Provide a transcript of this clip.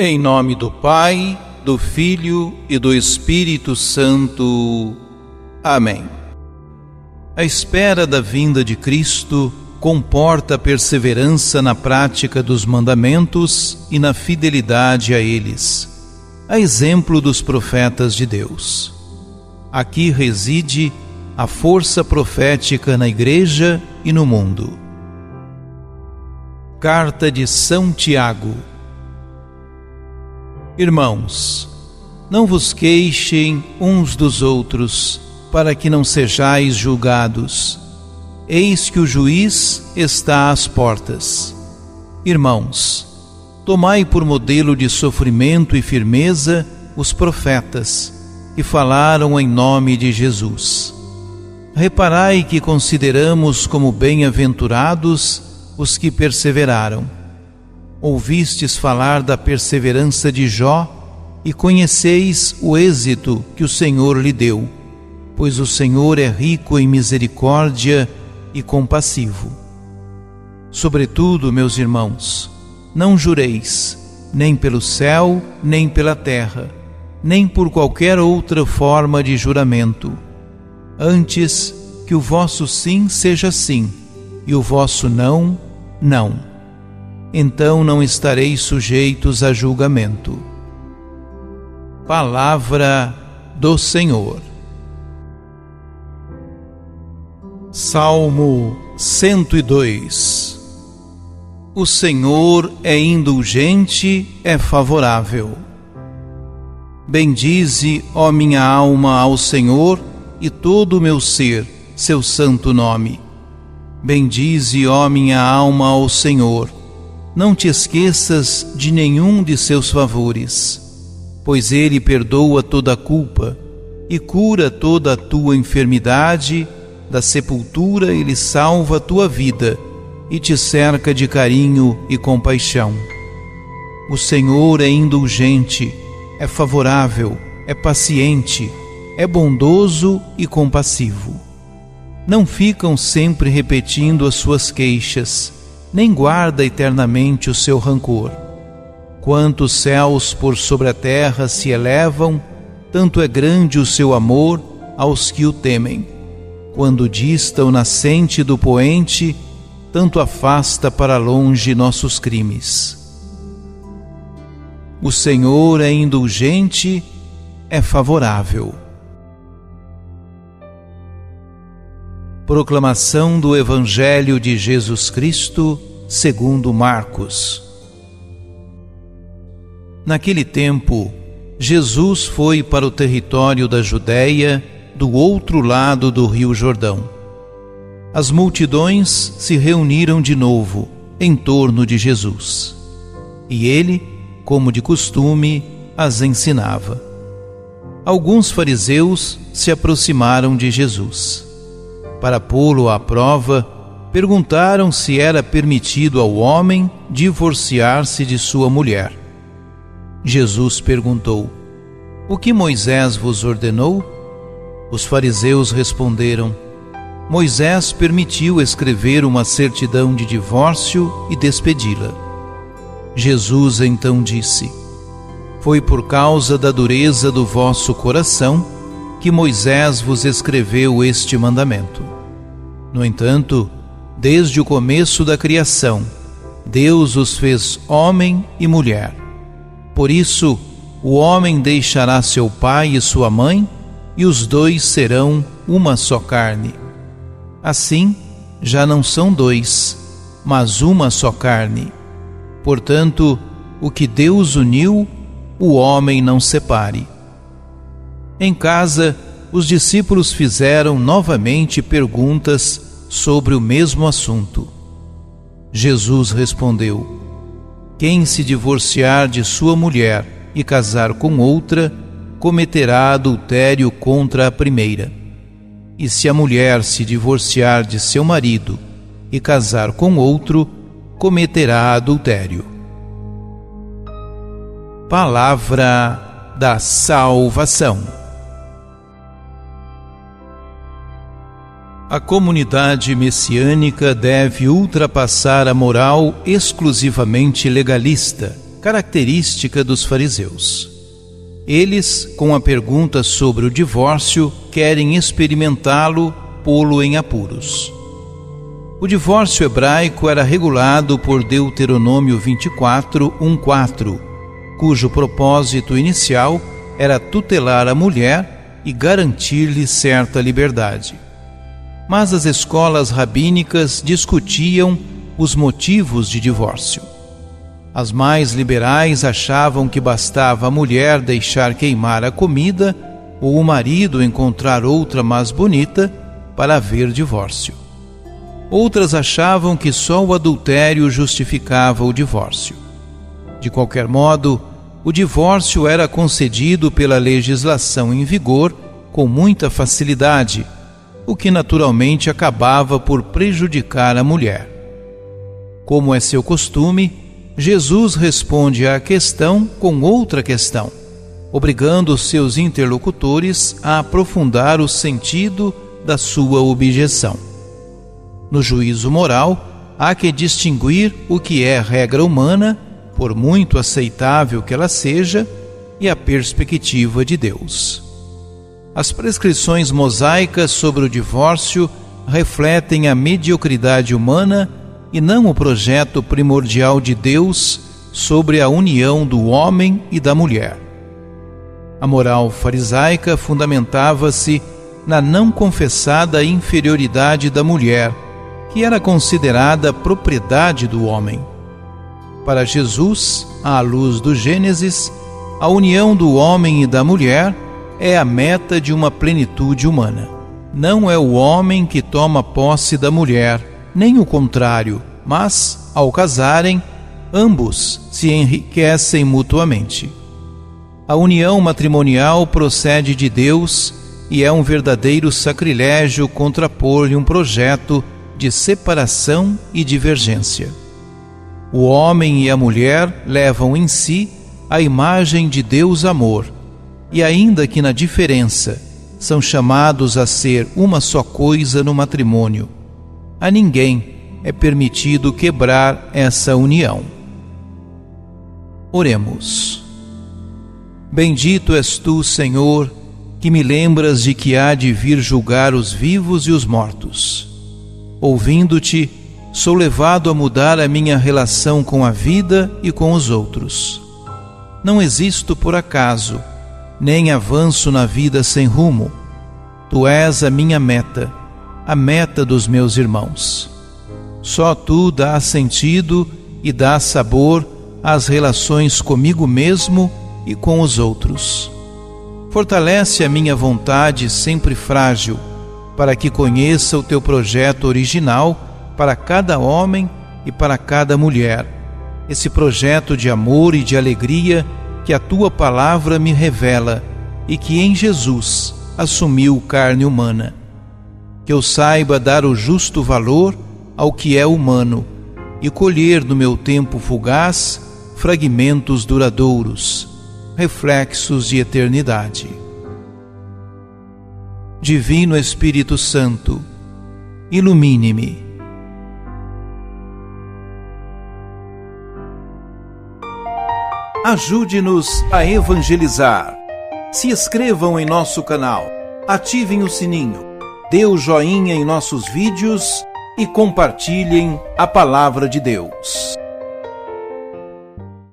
Em nome do Pai, do Filho e do Espírito Santo. Amém. A espera da vinda de Cristo comporta perseverança na prática dos mandamentos e na fidelidade a eles, a exemplo dos profetas de Deus. Aqui reside a força profética na Igreja e no mundo. Carta de São Tiago Irmãos, não vos queixem uns dos outros, para que não sejais julgados. Eis que o juiz está às portas. Irmãos, tomai por modelo de sofrimento e firmeza os profetas que falaram em nome de Jesus. Reparai que consideramos como bem-aventurados os que perseveraram ouvistes falar da perseverança de Jó e conheceis o êxito que o Senhor lhe deu, pois o Senhor é rico em misericórdia e compassivo. Sobretudo, meus irmãos, não jureis, nem pelo céu, nem pela terra, nem por qualquer outra forma de juramento. Antes, que o vosso sim seja sim, e o vosso não, não então não estareis sujeitos a julgamento. Palavra do Senhor. Salmo 102 O Senhor é indulgente, é favorável. Bendize, ó minha alma, ao Senhor e todo o meu ser, seu santo nome. Bendize, ó minha alma, ao Senhor não te esqueças de nenhum de seus favores, pois ele perdoa toda a culpa e cura toda a tua enfermidade, da sepultura ele salva a tua vida e te cerca de carinho e compaixão. O Senhor é indulgente, é favorável, é paciente, é bondoso e compassivo. Não ficam sempre repetindo as suas queixas nem guarda eternamente o seu rancor. Quantos céus por sobre a terra se elevam, tanto é grande o seu amor aos que o temem. Quando dista o nascente do poente, tanto afasta para longe nossos crimes. O Senhor é indulgente, é favorável. Proclamação do Evangelho de Jesus Cristo, segundo Marcos. Naquele tempo, Jesus foi para o território da Judéia, do outro lado do Rio Jordão. As multidões se reuniram de novo em torno de Jesus. E ele, como de costume, as ensinava. Alguns fariseus se aproximaram de Jesus para pô-lo à prova, perguntaram se era permitido ao homem divorciar-se de sua mulher. Jesus perguntou: O que Moisés vos ordenou? Os fariseus responderam: Moisés permitiu escrever uma certidão de divórcio e despedi-la. Jesus então disse: Foi por causa da dureza do vosso coração que Moisés vos escreveu este mandamento. No entanto, desde o começo da criação, Deus os fez homem e mulher. Por isso, o homem deixará seu pai e sua mãe, e os dois serão uma só carne. Assim, já não são dois, mas uma só carne. Portanto, o que Deus uniu, o homem não separe. Em casa, os discípulos fizeram novamente perguntas sobre o mesmo assunto. Jesus respondeu: Quem se divorciar de sua mulher e casar com outra, cometerá adultério contra a primeira. E se a mulher se divorciar de seu marido e casar com outro, cometerá adultério. Palavra da salvação. A comunidade messiânica deve ultrapassar a moral exclusivamente legalista característica dos fariseus. Eles, com a pergunta sobre o divórcio, querem experimentá-lo, pô-lo em apuros. O divórcio hebraico era regulado por Deuteronômio 24, 1:4, cujo propósito inicial era tutelar a mulher e garantir-lhe certa liberdade. Mas as escolas rabínicas discutiam os motivos de divórcio. As mais liberais achavam que bastava a mulher deixar queimar a comida ou o marido encontrar outra mais bonita para haver divórcio. Outras achavam que só o adultério justificava o divórcio. De qualquer modo, o divórcio era concedido pela legislação em vigor com muita facilidade, o que naturalmente acabava por prejudicar a mulher. Como é seu costume, Jesus responde à questão com outra questão, obrigando seus interlocutores a aprofundar o sentido da sua objeção. No juízo moral, há que distinguir o que é regra humana, por muito aceitável que ela seja, e a perspectiva de Deus. As prescrições mosaicas sobre o divórcio refletem a mediocridade humana e não o projeto primordial de Deus sobre a união do homem e da mulher. A moral farisaica fundamentava-se na não confessada inferioridade da mulher que era considerada propriedade do homem. Para Jesus, à luz do Gênesis, a união do homem e da mulher é a meta de uma plenitude humana. Não é o homem que toma posse da mulher, nem o contrário, mas, ao casarem, ambos se enriquecem mutuamente. A união matrimonial procede de Deus e é um verdadeiro sacrilégio contrapor-lhe um projeto de separação e divergência. O homem e a mulher levam em si a imagem de Deus amor, e ainda que na diferença são chamados a ser uma só coisa no matrimônio, a ninguém é permitido quebrar essa união. Oremos. Bendito és tu, Senhor, que me lembras de que há de vir julgar os vivos e os mortos Ouvindo-te, sou levado a mudar a minha relação com a vida e com os outros. Não existo por acaso, nem avanço na vida sem rumo. Tu és a minha meta, a meta dos meus irmãos. Só tu dás sentido e dás sabor às relações comigo mesmo e com os outros. Fortalece a minha vontade sempre frágil para que conheça o teu projeto original para cada homem e para cada mulher. Esse projeto de amor e de alegria que a tua palavra me revela e que em Jesus assumiu carne humana. Que eu saiba dar o justo valor ao que é humano e colher no meu tempo fugaz fragmentos duradouros, reflexos de eternidade. Divino Espírito Santo, ilumine-me. Ajude-nos a evangelizar. Se inscrevam em nosso canal, ativem o sininho, dê o joinha em nossos vídeos e compartilhem a palavra de Deus.